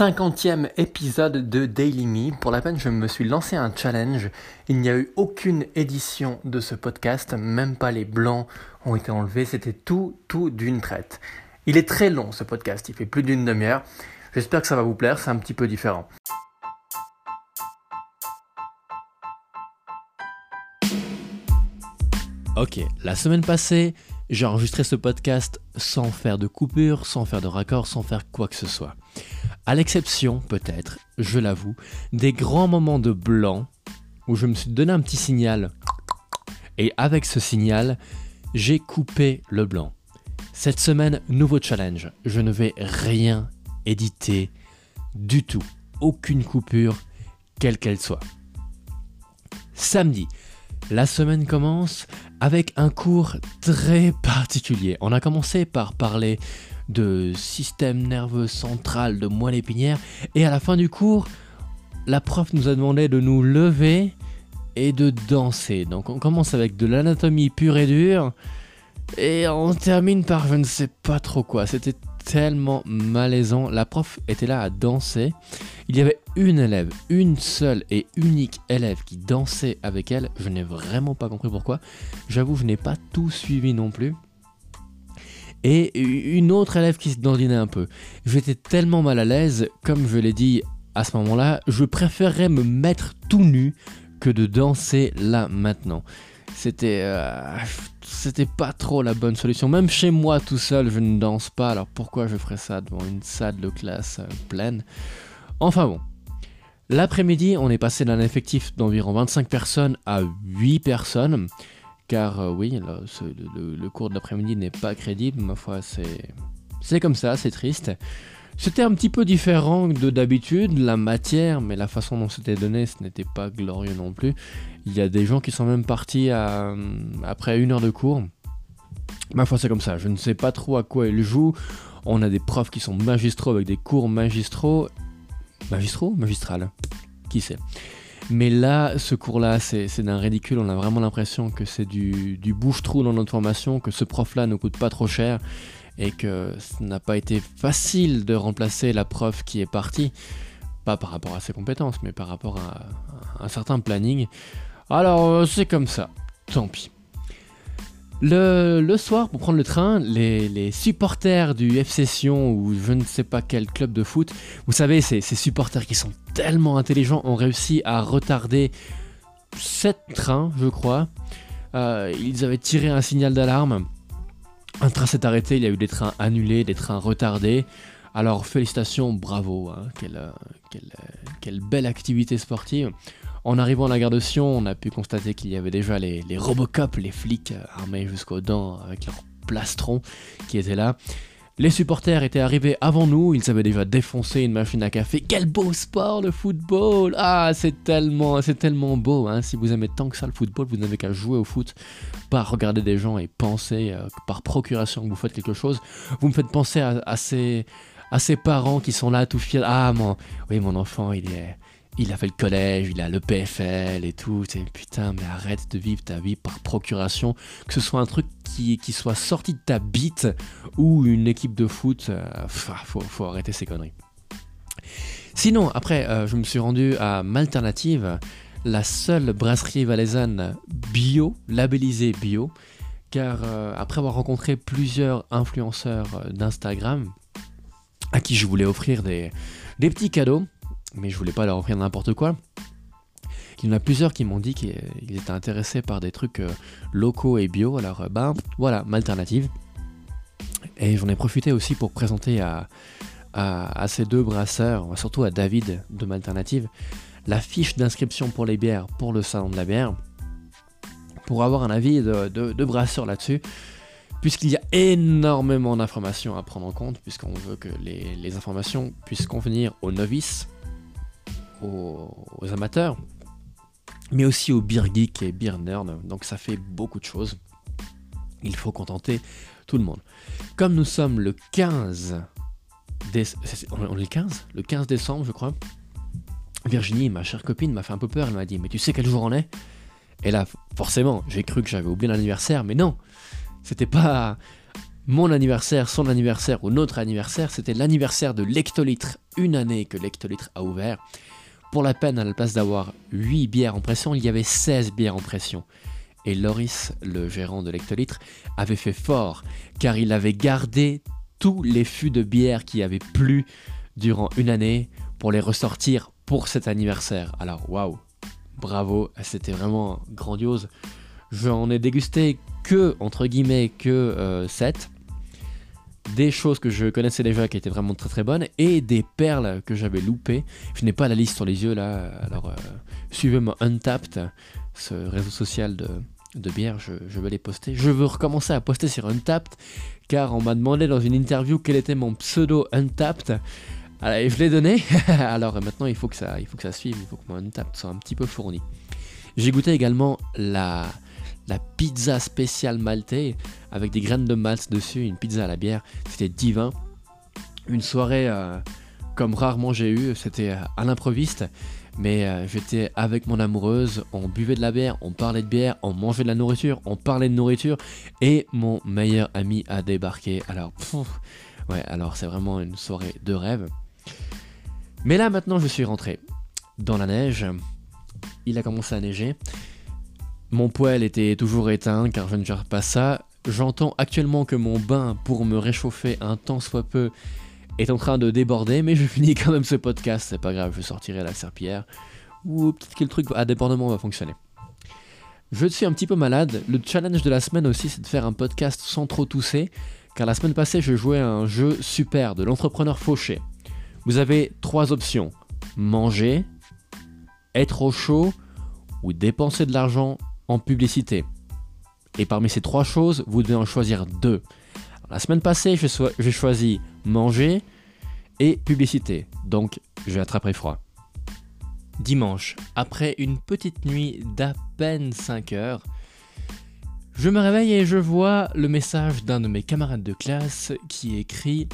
50e épisode de Daily Me. Pour la peine, je me suis lancé un challenge. Il n'y a eu aucune édition de ce podcast, même pas les blancs ont été enlevés. C'était tout, tout d'une traite. Il est très long ce podcast, il fait plus d'une demi-heure. J'espère que ça va vous plaire, c'est un petit peu différent. Ok, la semaine passée, j'ai enregistré ce podcast sans faire de coupure, sans faire de raccord, sans faire quoi que ce soit. À l'exception, peut-être, je l'avoue, des grands moments de blanc où je me suis donné un petit signal. Et avec ce signal, j'ai coupé le blanc. Cette semaine, nouveau challenge. Je ne vais rien éditer du tout. Aucune coupure, quelle qu'elle soit. Samedi, la semaine commence avec un cours très particulier. On a commencé par parler de système nerveux central de moelle épinière et à la fin du cours, la prof nous a demandé de nous lever et de danser. Donc on commence avec de l'anatomie pure et dure et on termine par je ne sais pas trop quoi. C'était tellement malaisant. La prof était là à danser. Il y avait une élève, une seule et unique élève qui dansait avec elle. Je n'ai vraiment pas compris pourquoi. J'avoue, je n'ai pas tout suivi non plus. Et une autre élève qui se dandinait un peu. J'étais tellement mal à l'aise, comme je l'ai dit à ce moment-là, je préférerais me mettre tout nu que de danser là maintenant. C'était euh, c'était pas trop la bonne solution. Même chez moi tout seul, je ne danse pas. Alors pourquoi je ferais ça devant une salle de classe euh, pleine? Enfin bon. L'après-midi, on est passé d'un effectif d'environ 25 personnes à 8 personnes. Car euh, oui, le, cours de l'après-midi n'est pas crédible. Ma foi, c'est comme ça, c'est triste. C'était un petit peu différent de d'habitude, la matière, mais la façon dont c'était donné, ce n'était pas glorieux non plus. Il y a des gens qui sont même partis après une heure de cours. Ma foi, c'est comme ça. Je ne sais pas trop à quoi ils jouent. On a des profs qui sont magistraux avec des cours magistraux. Magistraux Magistral Qui sait? Mais là, ce cours-là, c'est d'un ridicule. On a vraiment l'impression que c'est du, du bouche-trou dans notre formation, que ce prof-là ne coûte pas trop cher et que ce n'a pas été facile de remplacer la prof qui est partie. Pas par rapport à ses compétences, mais par rapport à, un certain planning. Alors, euh, c'est comme ça. Tant pis. Le, soir, pour prendre le train, les, supporters du FC Sion ou je ne sais pas quel club de foot, vous savez, ces, supporters qui sont tellement intelligents ont réussi à retarder 7 trains, je crois. Euh, ils avaient tiré un signal d'alarme. Un train s'est arrêté, il y a eu des trains annulés, des trains retardés. Alors félicitations, bravo, hein. quelle, belle activité sportive. En arrivant à la gare de Sion, on a pu constater qu'il y avait déjà les, les Robocop, les flics armés jusqu'aux dents avec leurs plastrons qui étaient là. Les supporters étaient arrivés avant nous, ils avaient déjà défoncé une machine à café. Quel beau sport le football Ah, c'est tellement, c'est tellement beau. Hein. Si vous aimez tant que ça le football, vous n'avez qu'à jouer au foot, pas regarder des gens et penser euh, par procuration que vous faites quelque chose. Vous me faites penser à, ces, à ces parents qui sont là tout fiers. Ah, mon, oui, mon enfant, il est il a fait le collège, il a le PFL et tout. putain, mais arrête de vivre ta vie par procuration. Que ce soit un truc qui, soit sorti de ta bite ou une équipe de foot, euh, faut, faut, arrêter ces conneries. Sinon, après, euh, je me suis rendu à Malternative, la seule brasserie valaisanne bio, labellisée bio, car euh, après avoir rencontré plusieurs influenceurs d'Instagram, à qui je voulais offrir des petits cadeaux, mais je voulais pas leur offrir n'importe quoi. Il y en a plusieurs qui m'ont dit qu'ils étaient intéressés par des trucs euh, locaux et bio, alors euh, ben voilà, Malternative. Et j'en ai profité aussi pour présenter à, à, ces deux brasseurs, surtout à David de Malternative, la fiche d'inscription pour les bières pour le salon de la bière, pour avoir un avis de, de, brasseurs là-dessus puisqu'il y a énormément d'informations à prendre en compte, puisqu'on veut que les, les, informations puissent convenir aux novices, aux, amateurs, mais aussi aux beer geeks et beer nerds. Donc ça fait beaucoup de choses. Il faut contenter tout le monde. Comme nous sommes le 15 on est le 15 Le 15 décembre, je crois. Virginie, ma chère copine, m'a fait un peu peur. Elle m'a dit Mais tu sais quel jour on est? Et là, forcément, j'ai cru que j'avais oublié l'anniversaire, mais non C'était pas mon anniversaire, son anniversaire ou notre anniversaire, c'était l'anniversaire de l'hectolitre une année que l'hectolitre a ouvert. Pour la peine, à la place d'avoir 8 bières en pression, il y avait 16 bières en pression. Et Loris, le gérant de l'hectolitre, avait fait fort, car il avait gardé tous les fûts de bière qui avaient plu durant une année pour les ressortir pour cet anniversaire. Alors, waouh, bravo, c'était vraiment grandiose. J'en ai dégusté que, entre guillemets, que 7. Des choses que je connaissais déjà qui étaient vraiment très très bonnes et des perles que j'avais loupées. Je n'ai pas la liste sur les yeux là, alors euh, suivez moi Untapped, ce réseau social de, de bière, je, je, vais les poster. Je veux recommencer à poster sur Untapped car on m'a demandé dans une interview quel était mon pseudo Untapped. Alors, je l'ai donné, alors maintenant il faut, que ça, il faut que ça suive, il faut que mon Untapped soit un petit peu fourni. J'ai goûté également la, la pizza spéciale maltais avec des graines de malt dessus, une pizza à la bière. C'était divin. Une soirée euh, comme rarement j'ai eu, c'était à l'improviste. Mais euh, j'étais avec mon amoureuse, on buvait de la bière, on parlait de bière, on mangeait de la nourriture, on parlait de nourriture, et mon meilleur ami a débarqué. Alors, ouais, alors c'est vraiment une soirée de rêve. Mais là maintenant, je suis rentré dans la neige. Il a commencé à neiger. Mon poêle était toujours éteint car je ne gère pas ça. J'entends actuellement que mon bain pour me réchauffer un temps soit peu est en train de déborder, mais je finis quand même ce podcast, c'est pas grave, je sortirai la serpillière. Ou peut-être que le truc à débordement va fonctionner. Je suis un petit peu malade, le challenge de la semaine aussi c'est de faire un podcast sans trop tousser, car la semaine passée je jouais à un jeu super de l'entrepreneur fauché. Vous avez trois options, manger, être au chaud ou dépenser de l'argent en publicité. Et parmi ces trois choses, vous devez en choisir deux. la semaine passée, j'ai choisi manger et publicité. Donc, je vais attraper froid. Dimanche, après une petite nuit d'à peine 5 heures, je me réveille et je vois le message d'un de mes camarades de classe qui écrit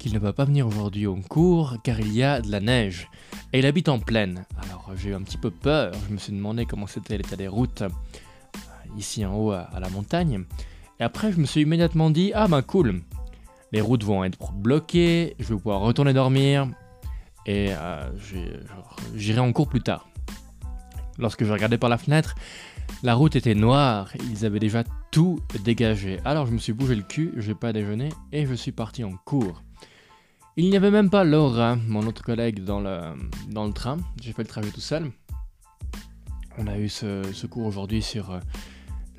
qu'il ne va pas venir aujourd'hui au cours car il y a de la neige. Et il habite en plaine. Alors j'ai eu un petit peu peur, je me suis demandé comment c'était l'état des routes euh, ici en haut à, la montagne. Et après je me suis immédiatement dit, ah ben cool, les routes vont être bloquées, je vais pouvoir retourner dormir et euh, j'irai en cours plus tard. Lorsque je regardais par la fenêtre, la route était noire, ils avaient déjà tout dégagé. Alors je me suis bougé le cul, j'ai pas déjeuné et je suis parti en cours. Il n'y avait même pas Laura, mon autre collègue, dans le, train. J'ai fait le trajet tout seul. On a eu ce, cours aujourd'hui sur euh,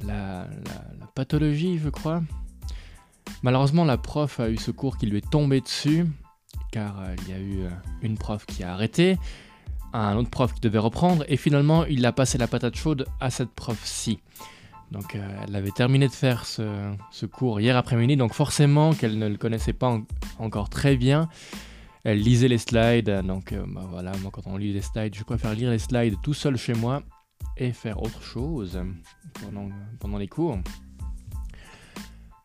la, pathologie, je crois. Malheureusement, la prof a eu ce cours qui lui est tombé dessus, car euh, il y a eu euh, une prof qui a arrêté, un autre prof qui devait reprendre, et finalement, il a passé la patate chaude à cette prof-ci. Donc elle avait terminé de faire ce, cours hier après-midi, donc forcément qu'elle ne le connaissait pas encore très bien. Elle lisait les slides, donc euh, bah voilà, moi quand on lit les slides, je préfère lire les slides tout seul chez moi et faire autre chose pendant, les cours.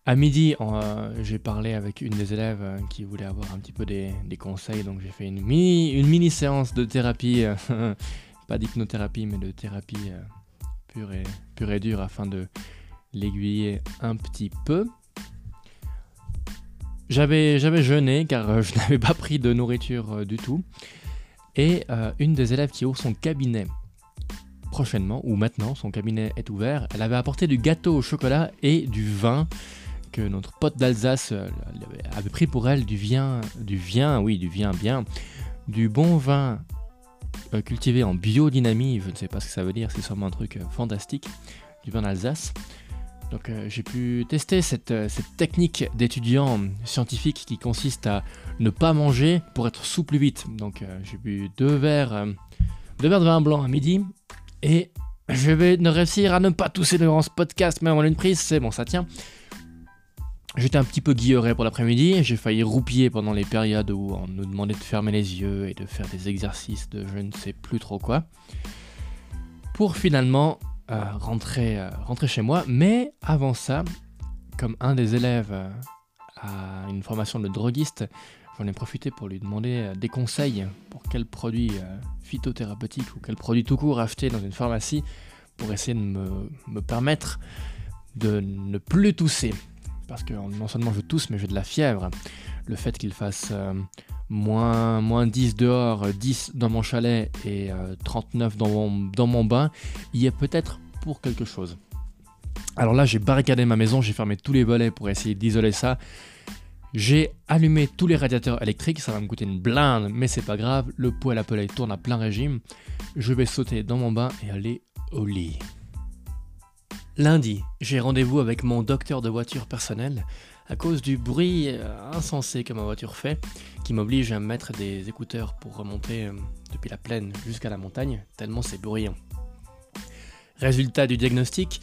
À midi, euh, j'ai parlé avec une des élèves qui voulait avoir un petit peu des, conseils, donc j'ai fait une mini, une mini séance de thérapie, pas d'hypnothérapie, mais de thérapie pur et, pur et dur afin de l'aiguiller un petit peu. J'avais, jeûné car euh, je n'avais pas pris de nourriture euh, du tout. Et euh, une des élèves qui ouvre son cabinet prochainement, ou maintenant, son cabinet est ouvert, elle avait apporté du gâteau au chocolat et du vin que notre pote d'Alsace avait pris pour elle, du vin, du vin, oui, du vin bien, du bon vin cultivé en biodynamie, je ne sais pas ce que ça veut dire, c'est sûrement un truc fantastique, du vin d'Alsace. Donc euh, j'ai pu tester cette, technique d'étudiant scientifique qui consiste à ne pas manger pour être sous plus vite. Donc j'ai bu deux verres, de vin blanc à midi et je vais ne réussir à ne pas tousser durant ce podcast, même en une prise, c'est bon, ça tient. J'étais un petit peu guilleré pour l'après-midi, j'ai failli roupiller pendant les périodes où on nous demandait de fermer les yeux et de faire des exercices de je ne sais plus trop quoi. Pour finalement euh, rentrer, euh, rentrer chez moi, mais avant ça, comme un des élèves euh, a une formation de droguiste, j'en ai profité pour lui demander des conseils pour quel produit phytothérapeutique ou quel produit tout court acheter dans une pharmacie pour essayer de me permettre de ne plus tousser parce que non seulement je tousse, mais j'ai de la fièvre. Le fait qu'il fasse euh, moins, moins 10 dehors, 10 dans mon chalet et 39 dans mon, dans mon bain, y a peut-être pour quelque chose. Alors là, j'ai barricadé ma maison, j'ai fermé tous les volets pour essayer d'isoler ça. J'ai allumé tous les radiateurs électriques, ça va me coûter une blinde, mais c'est pas grave, le poêle à pellet tourne à plein régime. Je vais sauter dans mon bain et aller au lit. Lundi, j'ai rendez-vous avec mon docteur de voiture personnel à cause du bruit euh, insensé que ma voiture fait, qui m'oblige à mettre des écouteurs pour remonter euh, depuis la plaine jusqu'à la montagne, tellement c'est bruyant. Résultat du diagnostic,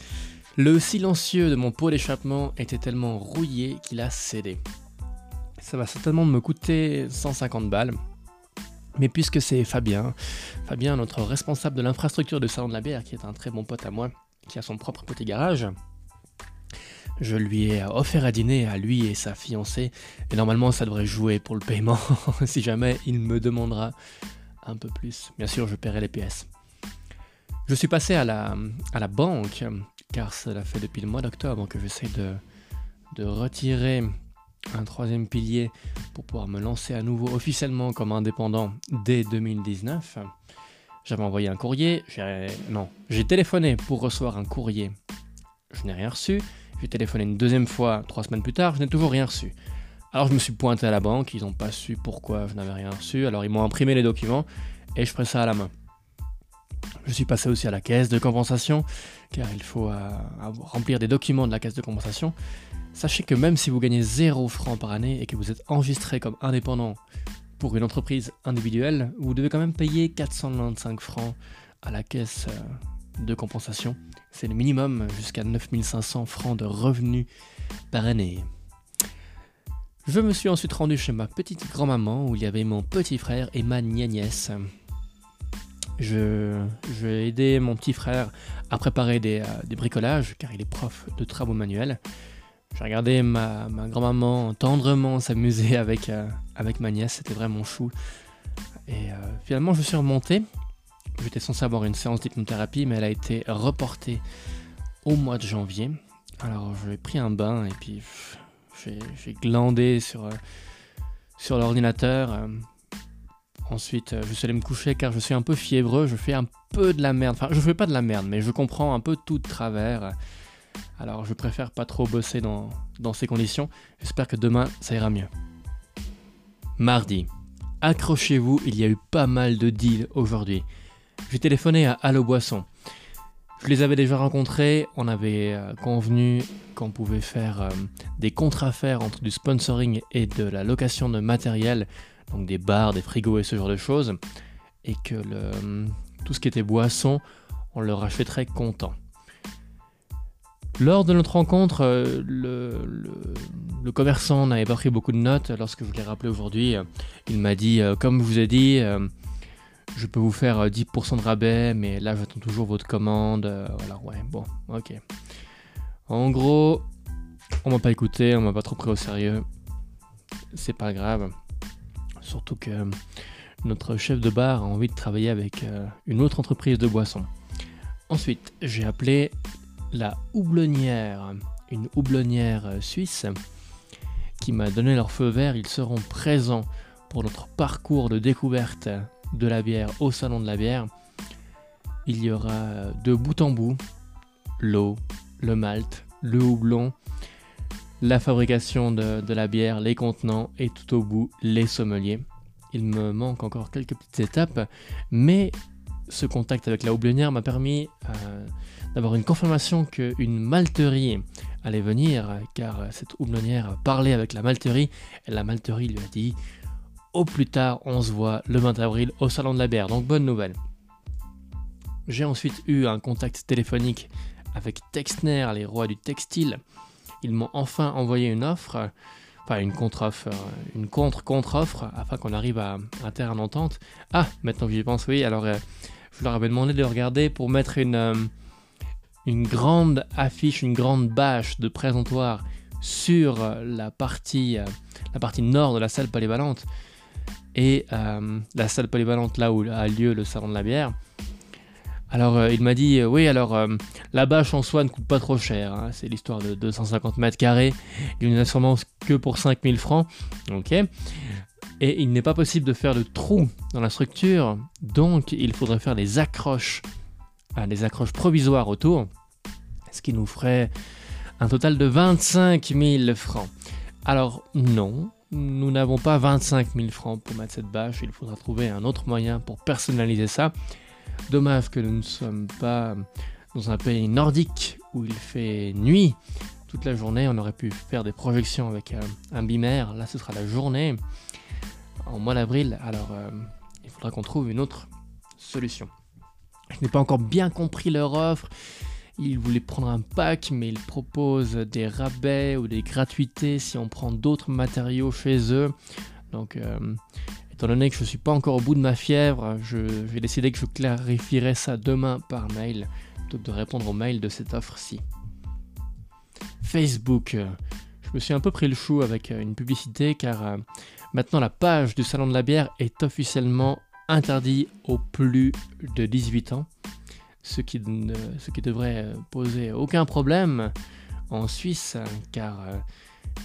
le silencieux de mon pot d'échappement était tellement rouillé qu'il a cédé ça va certainement me coûter 150 balles. Mais puisque c'est Fabien, Fabien, notre responsable de l'infrastructure de Salon de la Bière, qui est un très bon pote à moi, qui a son propre petit garage, je lui ai offert à dîner à lui et sa fiancée, et normalement ça devrait jouer pour le paiement si jamais il me demandera un peu plus. Bien sûr, je paierai les pièces. Je suis passé à la, à la banque, car cela fait depuis le mois d'octobre que j'essaie de, de retirer un troisième pilier pour pouvoir me lancer à nouveau officiellement comme indépendant dès 2019. J'avais envoyé un courrier, j'ai... non, j'ai téléphoné pour recevoir un courrier. Je n'ai rien reçu. J'ai téléphoné une deuxième fois trois semaines plus tard, je n'ai toujours rien reçu. Alors je me suis pointé à la banque, ils n'ont pas su pourquoi je n'avais rien reçu, alors ils m'ont imprimé les documents et je ferai ça à la main. Je suis passé aussi à la caisse de compensation, car il faut euh, remplir des documents de la caisse de compensation. Sachez que même si vous gagnez 0 francs par année et que vous êtes enregistré comme indépendant pour une entreprise individuelle, vous devez quand même payer 495 francs à la caisse euh, de compensation. C'est le minimum jusqu'à 9500 francs de revenus par année. Je me suis ensuite rendu chez ma petite grand-maman où il y avait mon petit frère et ma nièce. Je, vais aider mon petit frère à préparer des, euh, des bricolages car il est prof de travaux manuels. J'ai regardé ma, grand-maman tendrement s'amuser avec, euh, avec ma nièce, c'était vraiment chou. Et euh, finalement, je suis remonté. J'étais censé avoir une séance d'hypnothérapie, mais elle a été reportée au mois de janvier. Alors, j'ai pris un bain et puis j'ai glandé sur, euh, sur l'ordinateur. Ensuite, je suis allé me coucher car je suis un peu fiévreux. Je fais un peu de la merde. Enfin, je fais pas de la merde, mais je comprends un peu tout de travers. Alors je préfère pas trop bosser dans, ces conditions. J'espère que demain ça ira mieux. Mardi. Accrochez-vous, il y a eu pas mal de deals aujourd'hui. J'ai téléphoné à Allo Boisson. Je les avais déjà rencontrés, on avait euh, convenu qu'on pouvait faire euh, des contrats faire entre du sponsoring et de la location de matériel, donc des bars, des frigos et ce genre de choses, et que tout ce qui était boisson, on leur achèterait content. Lors de notre rencontre, euh, le, commerçant n'avait pas pris beaucoup de notes. Lorsque je l'ai rappelé aujourd'hui, euh, il m'a dit, euh, comme je vous ai dit, je peux vous faire 10% de rabais, mais là j'attends toujours votre commande. voilà, ouais, bon, ok. En gros, on m'a pas écouté, on m'a pas trop pris au sérieux. C'est pas grave. Surtout que notre chef de bar a envie de travailler avec une autre entreprise de boissons. Ensuite, j'ai appelé la houblonnière, une houblonnière suisse, qui m'a donné leur feu vert. Ils seront présents pour notre parcours de découverte de la bière au salon de la bière. Il y aura de bout en bout l'eau, le malt, le houblon, la fabrication de, la bière, les contenants et tout au bout les sommeliers. Il me manque encore quelques petites étapes, mais ce contact avec la houblonnière m'a permis euh, d'avoir une confirmation qu'une malterie allait venir, car cette houblonnière parlé avec la malterie, et la malterie lui a dit Au plus tard, on se voit le 20 avril au Salon de la Bière. Donc, bonne nouvelle. J'ai ensuite eu un contact téléphonique avec Texner, les rois du textile. Ils m'ont enfin envoyé une offre, enfin une contre-offre, une contre-contre-offre, afin qu'on arrive à un terrain d'entente. Ah, maintenant que j'y pense, oui, alors euh, je leur avais demandé de regarder pour mettre une. Euh, une grande affiche, une grande bâche de présentoir sur la partie, euh, la partie nord de la salle polyvalente et euh, la salle polyvalente là où a lieu le salon de la bière. Alors euh, il m'a dit oui alors la bâche en soi ne coûte pas trop cher, hein. c'est l'histoire de 250 mètres carrés, d'une assurance que pour 5000 francs, ok. Et il n'est pas possible de faire de trous dans la structure, donc il faudrait faire des accroches, des accroches provisoires autour, ce qui nous ferait un total de 25 000 francs. Alors non, nous n'avons pas 25 000 francs pour mettre cette bâche, il faudra trouver un autre moyen pour personnaliser ça. Dommage que nous ne sommes pas dans un pays nordique où il fait nuit toute la journée. On aurait pu faire des projections avec un, un Là, ce sera la journée en mois d'avril. Alors, euh, il faudra qu'on trouve une autre solution. Je n'ai pas encore bien compris leur offre. Ils voulaient prendre un pack, mais ils proposent des rabais ou des gratuités si on prend d'autres matériaux chez eux. Donc, euh, Étant donné que je ne suis pas encore au bout de ma fièvre, je vais décider que je clarifierai ça demain par mail, plutôt que de répondre au mail de cette offre-ci. Facebook. Je me suis un peu pris le chou avec euh, une publicité car euh, maintenant la page du salon de la bière est officiellement interdite aux plus de 18 ans, ce qui, ce qui devrait euh, poser aucun problème en Suisse car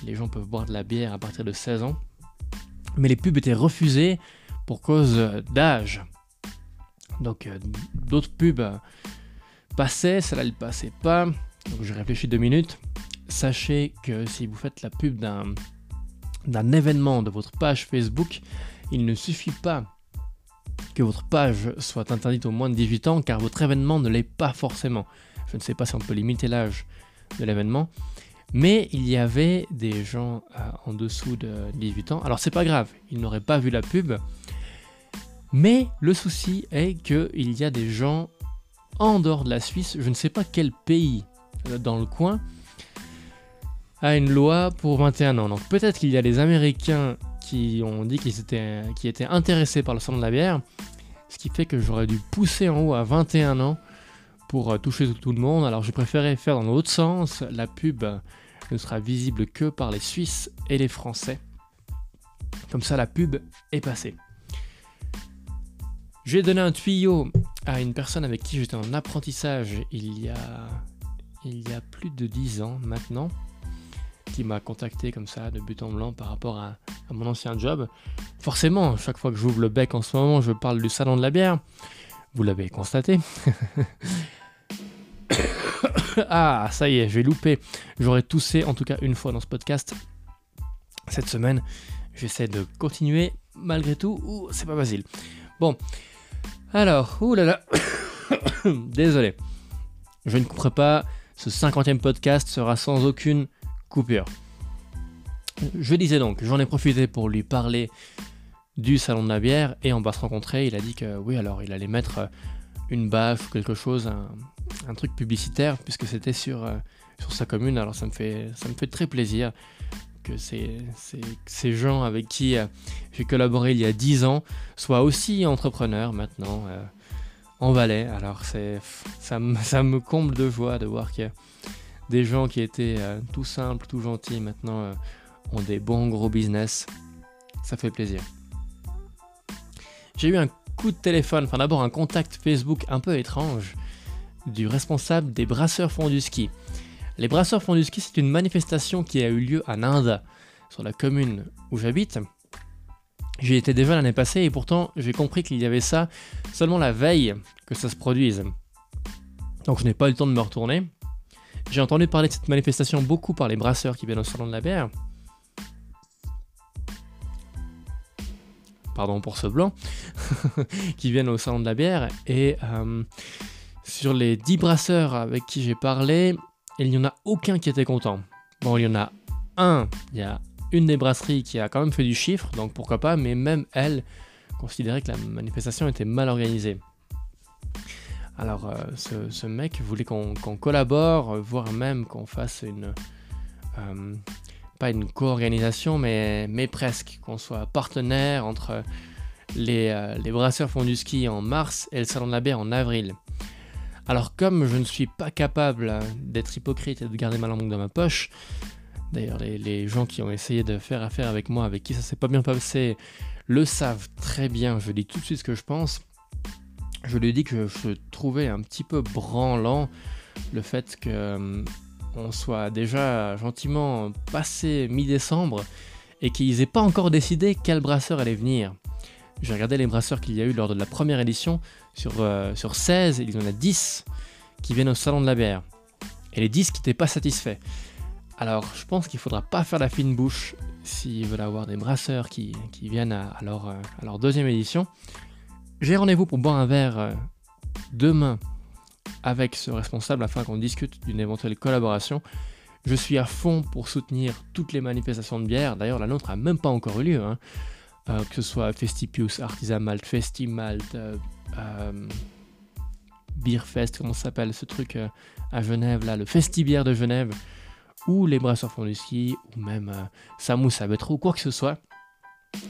les gens peuvent boire de la bière à partir de 16 ans mais les pubs étaient refusées pour cause d'âge. Donc euh, d'autres pubs passaient, celle-là ne passait pas. Donc j'ai réfléchi deux minutes. Sachez que si vous faites la pub d'un événement de votre page Facebook, il ne suffit pas que votre page soit interdite aux moins de 18 ans car votre événement ne l'est pas forcément. Je ne sais pas si on peut limiter l'âge de l'événement, mais il y avait des gens euh, en dessous de 18 ans. Alors c'est pas grave, ils n'auraient pas vu la pub. Mais le souci est qu'il y a des gens en dehors de la Suisse, je ne sais pas quel pays euh, dans le coin, a une loi pour 21 ans. Donc peut-être qu'il y a des Américains ont dit qu'ils étaient, qui étaient intéressés par le sang de la bière, ce qui fait que j'aurais dû pousser en haut à 21 ans pour euh, toucher tout le monde. Alors j'ai préféré faire dans l'autre sens. La pub ne sera visible que par les Suisses et les Français. Comme ça, la pub est passée. J'ai donné un tuyau à une personne avec qui j'étais en apprentissage il y a, il y a plus de 10 ans maintenant, qui m'a contacté comme ça de but en blanc par rapport à, mon ancien job. Forcément, chaque fois que j'ouvre le bec en ce moment, je parle du salon de la bière. Vous l'avez constaté. ah, ça y est, j'ai loupé. J'aurais toussé en tout cas une fois dans ce podcast. Cette semaine, j'essaie de continuer malgré tout. C'est pas facile. Bon, alors, oulala. Désolé. Je ne couperai pas. Ce 50e podcast sera sans aucune coupure. Je disais donc, j'en ai profité pour lui parler du salon de la bière et on va se rencontrer. Il a dit que oui, alors il allait mettre une baffe ou quelque chose, un, truc publicitaire, puisque c'était sur, euh, sur sa commune. Alors ça me fait, ça me fait très plaisir que ces, ces, gens avec qui euh, j'ai collaboré il y a 10 ans soient aussi entrepreneurs maintenant euh, en Valais. Alors c'est, ça, me, ça me comble de joie de voir a des gens qui étaient tout simples, tout gentils, maintenant ont des bons gros business. Ça fait plaisir. J'ai eu un coup de téléphone, enfin d'abord un contact Facebook un peu étrange du responsable des brasseurs font du ski. Les brasseurs font du ski, c'est une manifestation qui a eu lieu à Nanda, sur la commune où j'habite. J'y étais déjà l'année passée et pourtant j'ai compris qu'il y avait ça seulement la veille que ça se produise. Donc je n'ai pas eu le temps de me retourner. J'ai entendu parler de cette manifestation beaucoup par les brasseurs qui viennent au salon de la bière. pardon pour ce blanc, qui viennent au salon de la bière. Et euh, sur les 10 brasseurs avec qui j'ai parlé, il n'y en a aucun qui était content. Bon, il y en a un, il y a une des brasseries qui a quand même fait du chiffre, donc pourquoi pas, mais même elle considérait que la manifestation était mal organisée. Alors, euh, ce, mec voulait qu'on collabore, voire même qu'on fasse une, euh, pas une co-organisation, mais, presque, qu'on soit partenaire entre les, euh, brasseurs font du ski en mars et le salon de la bière en avril. Alors comme je ne suis pas capable d'être hypocrite et de garder ma langue dans ma poche, d'ailleurs les, les, gens qui ont essayé de faire affaire avec moi, avec qui ça s'est pas bien passé, le savent très bien, je dis tout de suite ce que je pense, je lui ai dit que je trouvais un petit peu branlant le fait que euh, on soit déjà gentiment passé mi-décembre et qu'ils n'aient pas encore décidé quel brasseur allait venir. J'ai regardé les brasseurs qu'il y a eu lors de la première édition. Sur, euh, sur 16, il y en a 10 qui viennent au salon de la bière. Et les 10 qui n'étaient pas satisfaits. Alors, je pense qu'il ne faudra pas faire la fine bouche s'ils veulent avoir des brasseurs qui, viennent à, leur, à, leur, deuxième édition. J'ai rendez-vous pour boire un verre euh, demain avec ce responsable afin qu'on discute d'une éventuelle collaboration. Je suis à fond pour soutenir toutes les manifestations de bière. D'ailleurs, la nôtre n'a même pas encore eu lieu. Hein. Euh, que ce soit Festipius, Artisan Malt, Festimalt, euh, euh, Beerfest, comment ça s'appelle ce truc à Genève, là, le Festibière de Genève, ou les Brasseurs font du ski, ou même Samous à ou quoi que ce soit.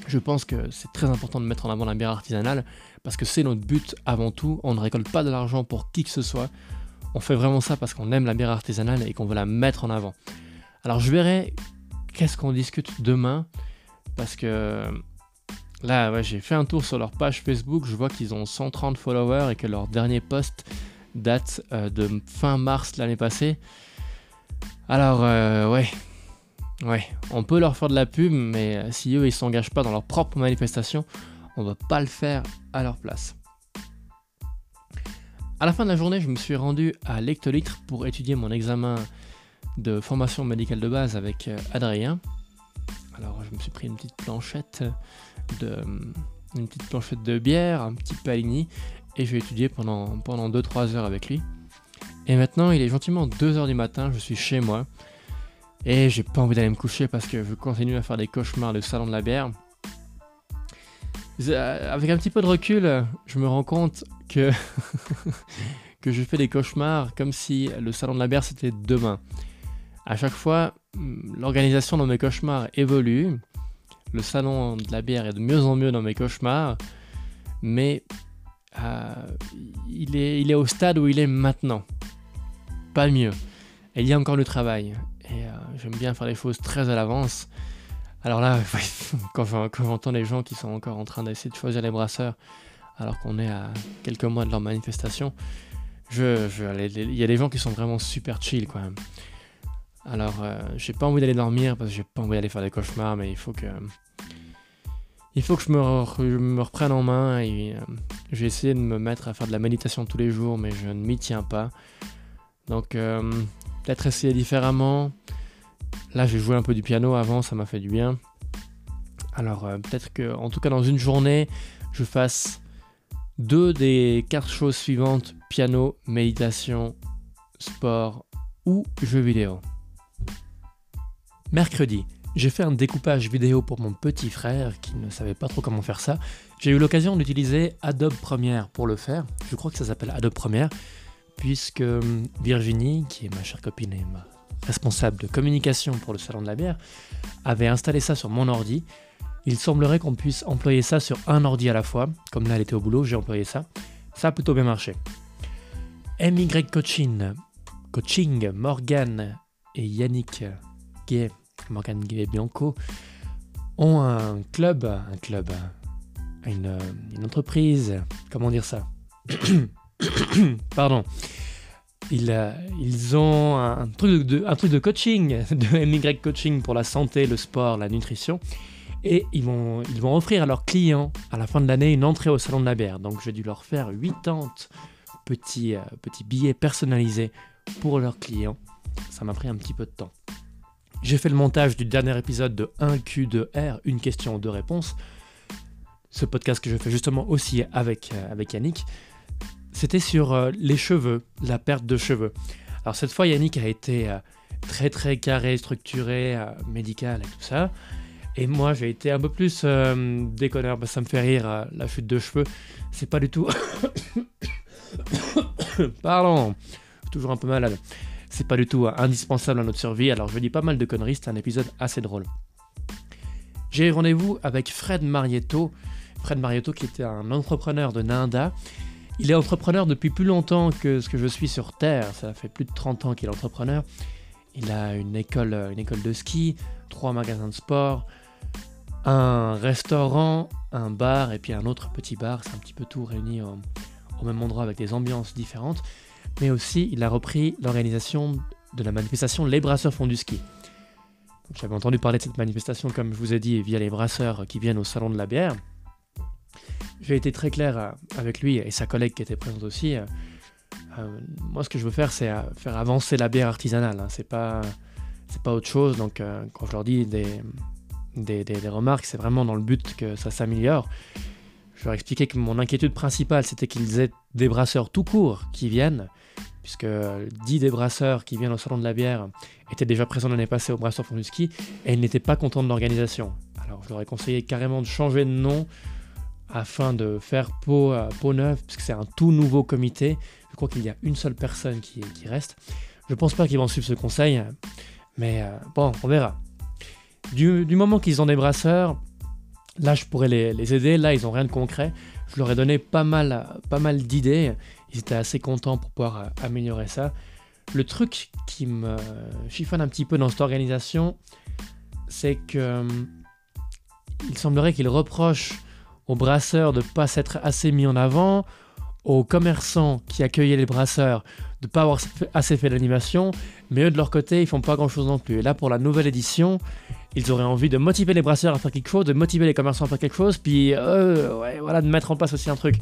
Je pense que c'est très important de mettre en avant la bière artisanale parce que c'est notre but avant tout. On ne récolte pas de l'argent pour qui que ce soit. On fait vraiment ça parce qu'on aime la bière artisanale et qu'on veut la mettre en avant. Alors je verrai qu'est-ce qu'on discute demain parce que là j'ai fait un tour sur leur page Facebook, je vois qu'ils ont 130 followers et que leur dernier post date euh, de fin mars l'année passée. Alors euh, ouais, ouais, on peut leur faire de la pub, mais euh, si eux ils s'engagent pas dans leur propre manifestation, on va pas le faire à leur place. À la fin de la journée, je me suis rendu à l'Ectolitre pour étudier mon examen de formation médicale de base avec euh, Adrien. Alors, je me suis pris une petite planchette de, une petite planchette de bière, un petit palini, et je vais étudier pendant, pendant 2-3 heures avec lui. Et maintenant, il est gentiment 2 heures du matin, je suis chez moi, et j'ai pas envie d'aller me coucher parce que je continue à faire des cauchemars de salon de la bière. Euh, avec un petit peu de recul, je me rends compte que, que je fais des cauchemars comme si le salon de la bière c'était demain. À chaque fois, mm, l'organisation dans mes cauchemars évolue. Le salon de la bière est de mieux en mieux dans mes cauchemars, mais euh, il, est, il est au stade où il est maintenant. Pas mieux. Et il y a encore du travail. Euh, j'aime bien faire les choses très à l'avance. Alors là, quand j'entends les gens qui sont encore en train d'essayer de choisir les brasseurs, alors qu'on est à quelques mois de leur manifestation, il y a des gens qui sont vraiment super chill quand. Alors, euh, j'ai pas envie d'aller dormir parce que j'ai pas envie d'aller faire des cauchemars, mais il faut que, il faut que je me, reprenne en main euh, j'ai essayé de me mettre à faire de la méditation tous les jours, mais je ne m'y tiens pas. Donc, peut-être essayer différemment. Là, j'ai joué un peu du piano avant, ça m'a fait du bien. Alors, euh, peut-être que, en tout cas, dans une journée, je fasse deux des quatre choses suivantes piano, méditation, sport ou jeux vidéo. Mercredi, j'ai fait un découpage vidéo pour mon petit frère qui ne savait pas trop comment faire ça. J'ai eu l'occasion d'utiliser Adobe Premiere pour le faire. Je crois que ça s'appelle Adobe Premiere, puisque hum, Virginie, qui est ma chère copine et ma responsable de communication pour le salon de la bière, avait installé ça sur mon ordi. Il semblerait qu'on puisse employer ça sur un ordi à la fois. Comme là, elle était au boulot, j'ai employé ça. Ça a plutôt bien marché. MY Coaching, Coaching, Morgan et Yannick Gay, Morgan Gay Bianco, ont un club, un club, une entreprise, comment dire ça? Pardon, ils, ils ont un truc, de, un truc de coaching, de MY Coaching pour la santé, le sport, la nutrition. Et ils vont, ils vont offrir à leurs clients, à la fin de l'année, une entrée au salon de la bière. Donc j'ai dû leur faire 80 petits, euh, petits billets personnalisés pour leurs clients. Ça m'a pris un petit peu de temps. J'ai fait le montage du dernier épisode de 1Q2R, une question, deux réponses. Ce podcast que je fais justement aussi avec, euh, avec Yannick c'était sur euh, les cheveux, la perte de cheveux. Alors cette fois, Yannick a été euh, très très carré, structuré, euh, médical et tout ça. Et moi, j'ai été un peu plus déconneur. Bah, ça me fait rire, la chute de cheveux. C'est pas du tout. Pardon, toujours un peu malade. C'est pas du tout indispensable à notre survie. Alors, je dis pas mal de conneries. C'est un épisode assez drôle. J'ai rendez-vous avec Fred Marietto. Fred Marietto, qui était un entrepreneur de Nanda il est entrepreneur depuis plus longtemps que ce que je suis sur Terre. Ça fait plus de 30 ans qu'il est entrepreneur. Il a une école, une école de ski, trois magasins de sport, un restaurant, un bar et puis un autre petit bar. C'est un petit peu tout réuni au même endroit avec des ambiances différentes, mais aussi il a repris l'organisation de la manifestation Les Brasseurs font du ski. J'avais entendu parler de cette manifestation, comme je vous ai dit, via les brasseurs qui viennent au Salon de la bière. J'ai été très clair euh, avec lui et sa collègue qui était présente aussi. Euh, euh, moi, ce que je veux faire, c'est faire avancer la bière artisanale. Hein. C'est pas, autre chose. Donc, quand je leur dis des, remarques, c'est vraiment dans le but que ça s'améliore. Je leur expliquais que mon inquiétude principale, c'était qu'ils aient des brasseurs tout court qui viennent, puisque 10 des brasseurs qui viennent au Salon de la bière étaient déjà présents l'année passée au Brasseur ski et ils n'étaient pas contents de l'organisation. Alors je leur ai conseillé carrément de changer de nom afin de faire peau, à peau neuve, puisque c'est un tout nouveau comité. Je crois qu'il y a une seule personne qui, reste. Je pense pas qu'ils vont suivre ce conseil, mais euh, bon, on verra. Du, moment qu'ils ont des brasseurs, Là, je pourrais les, aider. Là, ils n'ont rien de concret. Je leur ai donné pas mal, pas mal d'idées. Ils étaient assez contents pour pouvoir euh, améliorer ça. Le truc qui me chiffonne un petit peu dans cette organisation, c'est que euh, il semblerait qu'ils reprochent aux brasseurs de ne pas s'être assez mis en avant, aux commerçants qui accueillaient les brasseurs de ne pas avoir assez fait d'animation, mais eux de leur côté, ils font pas grand chose non plus. Et là, pour la nouvelle édition, ils auraient envie de motiver les brasseurs à faire quelque chose, de motiver les commerçants à faire quelque chose, puis euh, voilà, de mettre en place aussi un truc.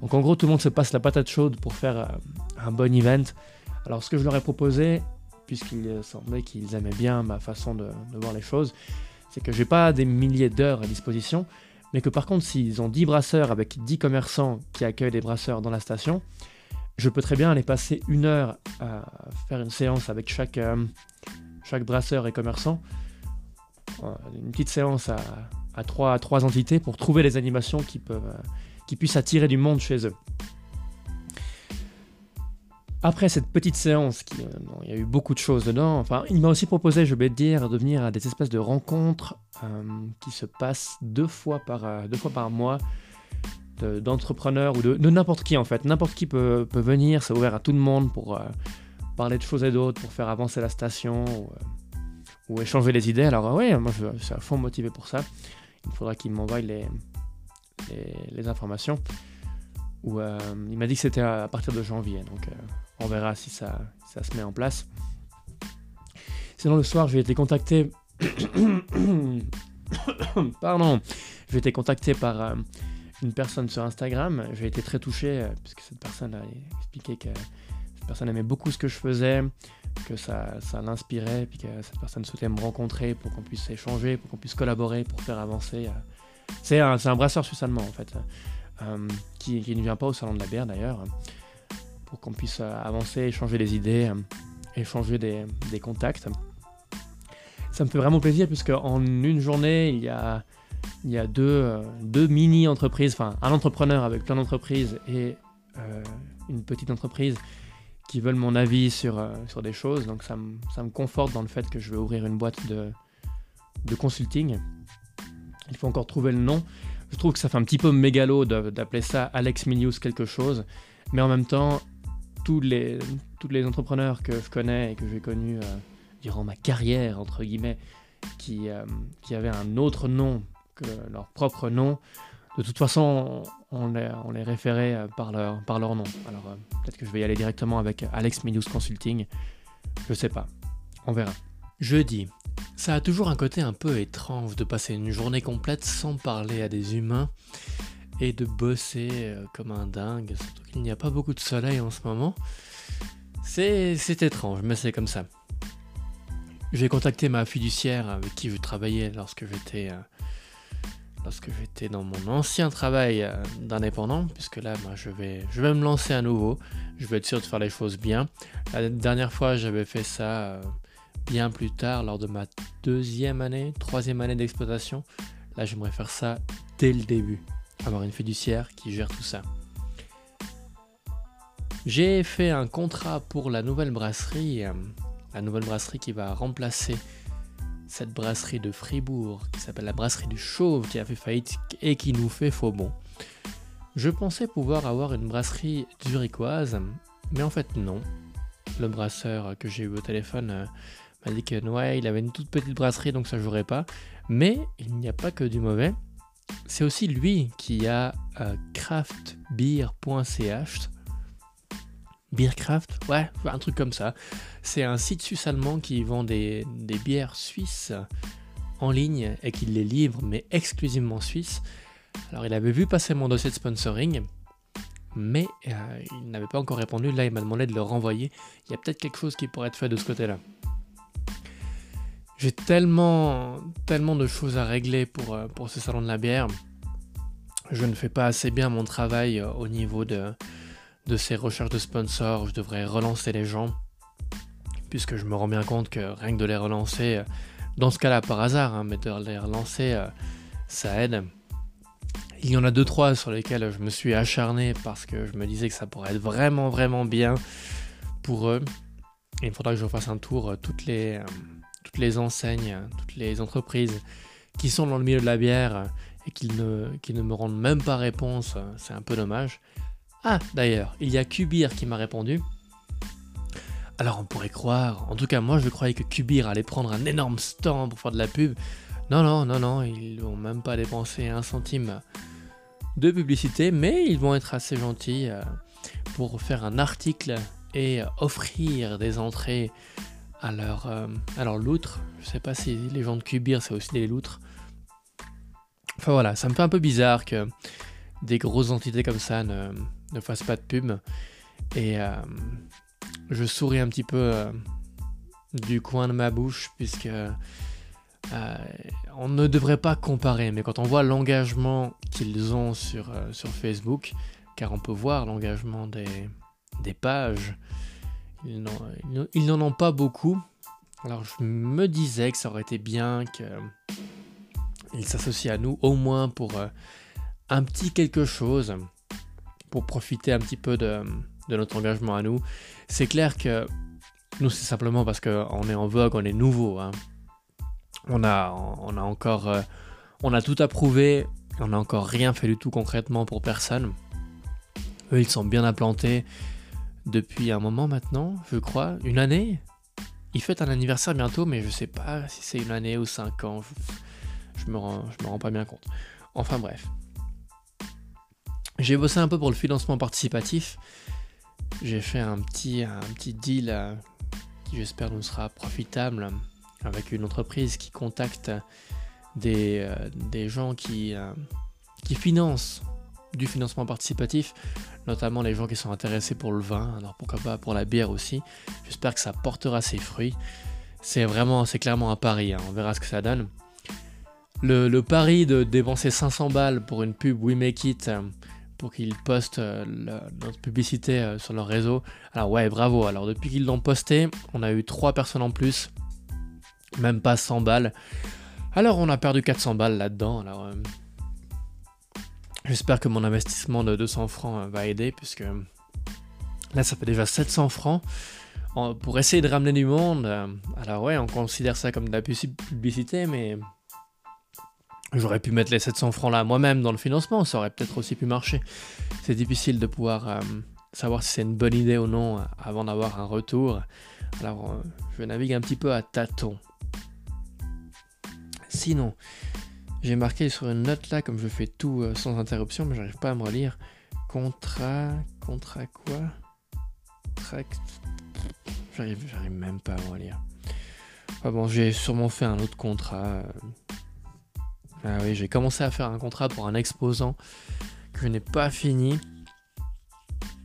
Donc en gros, tout le monde se passe la patate chaude pour faire euh, un bon event. Alors ce que je leur ai proposé, puisqu'il semblait qu'ils aimaient bien ma façon de, voir les choses, c'est que j'ai pas des milliers d'heures à disposition, mais que par contre, s'ils ont 10 brasseurs avec 10 commerçants qui accueillent des brasseurs dans la station, je peux très bien aller passer une heure à faire une séance avec chaque, euh, brasseur et commerçant une petite séance à, à, trois, à trois entités pour trouver les animations qui, euh, qui puissent attirer du monde chez eux. Après cette petite séance, qui, euh, il y a eu beaucoup de choses dedans, enfin, il m'a aussi proposé, je vais te dire, de venir à des espèces de rencontres euh, qui se passent deux fois par, deux fois par mois d'entrepreneurs ou de, n'importe qui en fait. N'importe qui peut, peut venir, c'est ouvert à tout le monde pour parler de choses et d'autres, pour faire avancer la station ou échanger les idées. Alors oui, moi je suis à fond motivé pour ça. Il faudra qu'il m'envoie les, les, informations. Euh, il m'a dit que c'était à partir de janvier, donc euh, on verra si ça, se met en place. Sinon le soir, j'ai été contacté... Pardon, j'ai été contacté par euh, une personne sur Instagram. J'ai été très touché puisque cette personne a expliqué que cette personne aimait beaucoup ce que je faisais, que ça, l'inspirait, puis que cette personne souhaitait me rencontrer pour qu'on puisse échanger, pour qu'on puisse collaborer, pour faire avancer. Euh. C'est un, brasseur suisse-allemand en fait, euh, qui, qui, ne vient pas au Salon de la Bière d'ailleurs, pour qu'on puisse euh, avancer, échanger des idées, échanger des, contacts. Ça me fait vraiment plaisir puisque en une journée, il y a, il y a deux, deux mini-entreprises, enfin un entrepreneur avec plein d'entreprises et une petite entreprise qui veulent mon avis sur, euh, sur des choses. Donc ça, ça, me conforte dans le fait que je vais ouvrir une boîte de, de consulting. Il faut encore trouver le nom. Je trouve que ça fait un petit peu mégalo d'appeler ça Alex Milius quelque chose. Mais en même temps, tous les, tous les entrepreneurs que je connais et que j'ai connus euh, durant ma carrière, entre guillemets, qui, euh, qui avaient un autre nom que leur propre nom, de toute façon, on les, on les référait euh, par leur, par leur nom. Alors peut-être que je vais y aller directement avec Alex Milius Consulting. Je sais pas. On verra. Jeudi. Ça a toujours un côté un peu étrange de passer une journée complète sans parler à des humains et de bosser euh, comme un dingue, surtout qu'il n'y a pas beaucoup de soleil en ce moment. C'est, étrange, mais c'est comme ça. J'ai contacté ma fiduciaire avec qui je travaillais lorsque j'étais lorsque j'étais dans mon ancien travail euh, d'indépendant, puisque là, moi, je, vais, je vais me lancer à nouveau. Je vais être sûr de faire les choses bien. La dernière fois, j'avais fait ça euh, bien plus tard, lors de ma deuxième année, troisième année d'exploitation. Là, j'aimerais faire ça dès le début. Avoir une fiduciaire qui gère tout ça. J'ai fait un contrat pour la nouvelle brasserie, euh, la nouvelle brasserie qui va remplacer cette brasserie de Fribourg qui s'appelle la brasserie du Chauve qui a fait faillite et qui nous fait faux bon. Je pensais pouvoir avoir une brasserie zurichoise, mais en fait non. Le brasseur que j'ai eu au téléphone euh, m'a dit que ouais, il avait une toute petite brasserie donc ça jouerait pas. Mais il n'y a pas que du mauvais. C'est aussi lui qui a euh, craftbeer.ch. Beercraft? Ouais, un truc comme ça. C'est un site suisse allemand qui vend des, des bières suisses en ligne et qui les livre, mais exclusivement suisses. Alors il avait vu passer mon dossier de sponsoring, mais euh, il n'avait pas encore répondu. Là, il m'a demandé de le renvoyer. Il y a peut-être quelque chose qui pourrait être fait de ce côté-là. J'ai tellement, tellement de choses à régler pour, euh, pour ce salon de la bière. Je ne fais pas assez bien mon travail euh, au niveau de, de ces recherches de sponsors. Je devrais relancer les gens, puisque je me rends bien compte que rien que de les relancer, dans ce cas-là par hasard, hein, mais de les relancer, ça aide. Il y en a deux trois sur lesquels je me suis acharné parce que je me disais que ça pourrait être vraiment vraiment bien pour eux. Il faudra que je fasse un tour euh, toutes les euh, toutes les enseignes, toutes les entreprises qui sont dans le milieu de la bière et qui ne, me rendent même pas réponse, c'est un peu dommage. Ah, d'ailleurs, il y a Cubir qui m'a répondu. Alors on pourrait croire, en tout cas moi je croyais que Cubir allait prendre un énorme stand pour faire de la pub. Non, non, non, non, ils n'ont même pas dépensé un centime de publicité, mais ils vont être assez gentils euh, pour faire un article et offrir des entrées à euh, loutre. Je sais pas si les gens de Cubir c'est aussi des loutres. Enfin voilà, ça me fait un peu bizarre que des grosses entités comme ça ne, fassent pas de pub. Et euh, je souris un petit peu du coin de ma bouche puisque euh, on ne devrait pas comparer, mais quand on voit l'engagement qu'ils ont sur, euh, Facebook, car on peut voir l'engagement des pages, ils n'en ont pas beaucoup. Alors je me disais que ça aurait été bien qu'ils s'associent à nous, au moins pour euh, un petit quelque chose, pour profiter un petit peu de, notre engagement à nous. C'est clair que nous, c'est simplement parce qu'on est en vogue, on est nouveau. Hein. On a encore, euh, on a tout approuvé, on n'a encore rien fait du tout concrètement pour personne. Eux, ils sont bien implantés depuis un moment maintenant, je crois, une année. Ils fêtent un anniversaire bientôt, mais je sais pas si c'est une année ou cinq ans. Je, me rends, je me rends pas bien compte. Enfin bref. J'ai bossé un peu pour le financement participatif. J'ai fait un petit, deal euh, qui j'espère nous sera profitable avec une entreprise qui contacte des, euh, gens qui, euh, qui financent du financement participatif, notamment les gens qui sont intéressés pour le vin, alors pourquoi pas pour la bière aussi. J'espère que ça portera ses fruits. C'est vraiment, c'est clairement un pari, hein. on verra ce que ça donne. Le, pari de dépenser 500 balles pour une pub We Make It euh, pour qu'ils postent notre publicité sur leur réseau. Alors ouais, bravo. Alors depuis qu'ils l'ont posté, on a eu 3 personnes en plus même pas 100 balles. Alors on a perdu 400 balles là-dedans. Euh, j'espère que mon investissement de 200 francs euh, va aider puisque là ça fait déjà 700 francs pour essayer de ramener du monde. Euh, alors ouais, on considère ça comme de la publicité, mais j'aurais pu mettre les 700 francs là moi-même dans le financement, ça aurait peut-être aussi pu marcher. C'est difficile de pouvoir savoir si c'est une bonne idée ou non avant d'avoir un retour. Alors je navigue un petit peu à tâtons. Sinon, j'ai marqué sur une note là, comme je fais tout euh, sans interruption, mais j'arrive pas à me relire. Contrat. Contrat quoi? Tract. J'arrive, j'arrive même pas à me relire. Ah bon, j'ai sûrement fait un autre contrat. Euh. Ah oui, j'ai commencé à faire un contrat pour un exposant que je n'ai pas fini.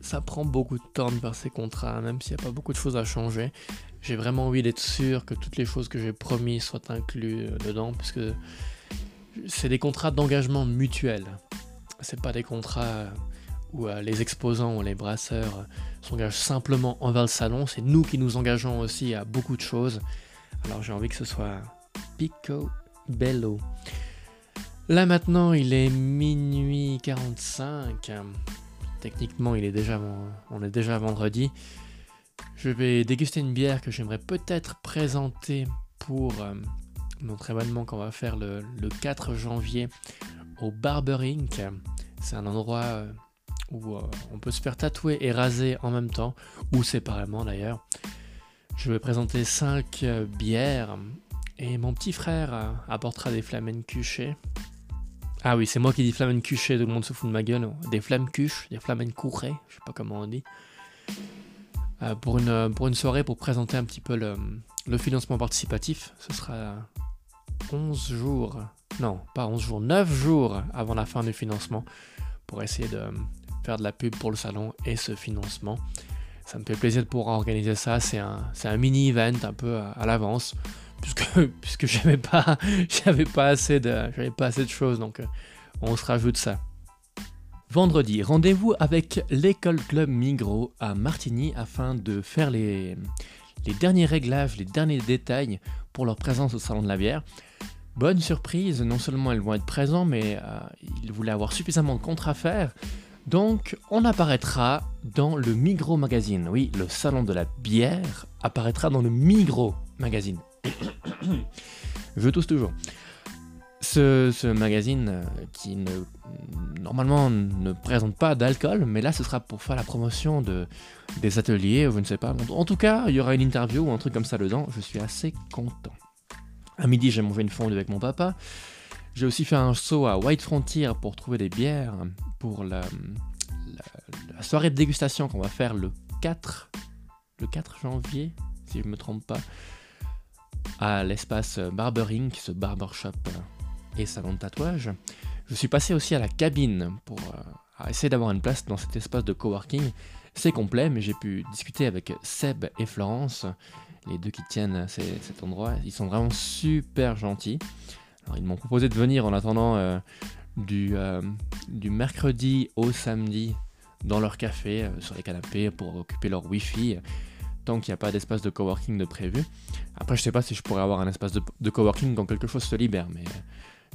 Ça prend beaucoup de temps de faire ces contrats, même s'il n'y a pas beaucoup de choses à changer. J'ai vraiment envie d'être sûr que toutes les choses que j'ai promis soient incluses euh, dedans, puisque c'est des contrats d'engagement mutuel. C'est pas des contrats où euh, les exposants ou les brasseurs s'engagent simplement envers le salon, c'est nous qui nous engageons aussi à beaucoup de choses. Alors j'ai envie que ce soit Pico Bello. Là maintenant, il est minuit 45. Techniquement, il est déjà, on est déjà vendredi. Je vais déguster une bière que j'aimerais peut-être présenter pour euh, notre événement qu'on va faire le, 4 janvier au Barber Inc. C'est un endroit euh, où euh, on peut se faire tatouer et raser en même temps, ou séparément d'ailleurs. Je vais présenter 5 bières et mon petit frère apportera des flamènes cuchées. Ah oui, c'est moi qui dis Flammenkuche et tout le monde se fout de ma gueule. Des Flammekuche, des Flammenkuche, je sais pas comment on dit. Euh, pour, une, pour une soirée pour présenter un petit peu le, le financement participatif. Ce sera 11 jours, non, pas 11 jours, 9 jours avant la fin du financement pour essayer de faire de la pub pour le salon et ce financement. Ça me fait plaisir de pouvoir organiser ça. C'est un, un mini-event un peu à, l'avance puisque, puisque j'avais pas, j'avais pas, assez de, j'avais pas assez de choses. Donc, euh, on se rajoute ça. Vendredi, rendez-vous avec l'école club Migros à Martigny afin de faire les, les derniers réglages, les derniers détails pour leur présence au salon de la bière. Bonne surprise, non seulement elles vont être présents, mais euh, ils voulaient avoir suffisamment de contrats à faire. Donc, on apparaîtra dans le Migros Magazine. Oui, le salon de la bière apparaîtra dans le Migros Magazine. Je tousse toujours. Ce, magazine euh, qui normalement ne présente pas d'alcool, mais là ce sera pour faire la promotion de, des ateliers, ou je ne sais pas. En tout cas, il y aura une interview ou un truc comme ça dedans, je suis assez content. À midi, j'ai mangé une fondue avec mon papa. J'ai aussi fait un saut à White Frontier pour trouver des bières pour la, soirée de dégustation qu'on va faire le 4, le 4 janvier, si je ne me trompe pas, à l'espace Barbering, ce barbershop et salon de tatouage. Je suis passé aussi à la cabine pour euh, essayer d'avoir une place dans cet espace de coworking. C'est complet, mais j'ai pu discuter avec Seb et Florence les deux qui tiennent cet endroit. Ils sont vraiment super gentils. ils m'ont proposé de venir en attendant euh, du, euh, du mercredi au samedi dans leur café, sur les canapés, pour occuper leur wifi, tant qu'il n'y a pas d'espace de coworking de prévu. Après, je sais pas si je pourrais avoir un espace de, de coworking quand quelque chose se libère, mais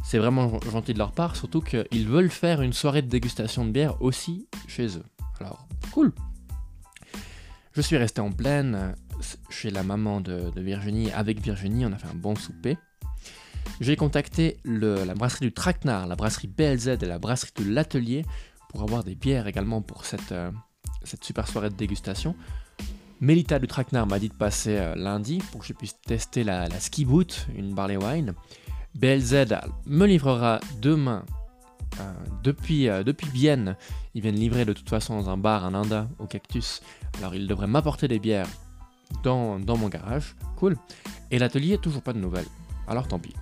c'est vraiment gentil de leur part, surtout qu'ils veulent faire une soirée de dégustation de bière aussi chez eux. Alors, cool! Je suis resté en pleine chez la maman de, Virginie, avec Virginie, on a fait un bon souper. J'ai contacté la brasserie du Traquenard, la brasserie BLZ et la brasserie de l'Atelier pour avoir des bières également pour cette, euh, super soirée de dégustation. Melita du Traquenard m'a dit de passer euh, lundi pour que je puisse tester la, Ski Boot, une barley wine. BLZ me livrera demain euh, depuis, depuis Bienne. Ils viennent livrer de toute façon dans un bar, un Inda, au cactus. Alors ils devraient m'apporter des bières dans, mon garage. Cool. Et l'atelier, toujours pas de nouvelles. Alors tant pis.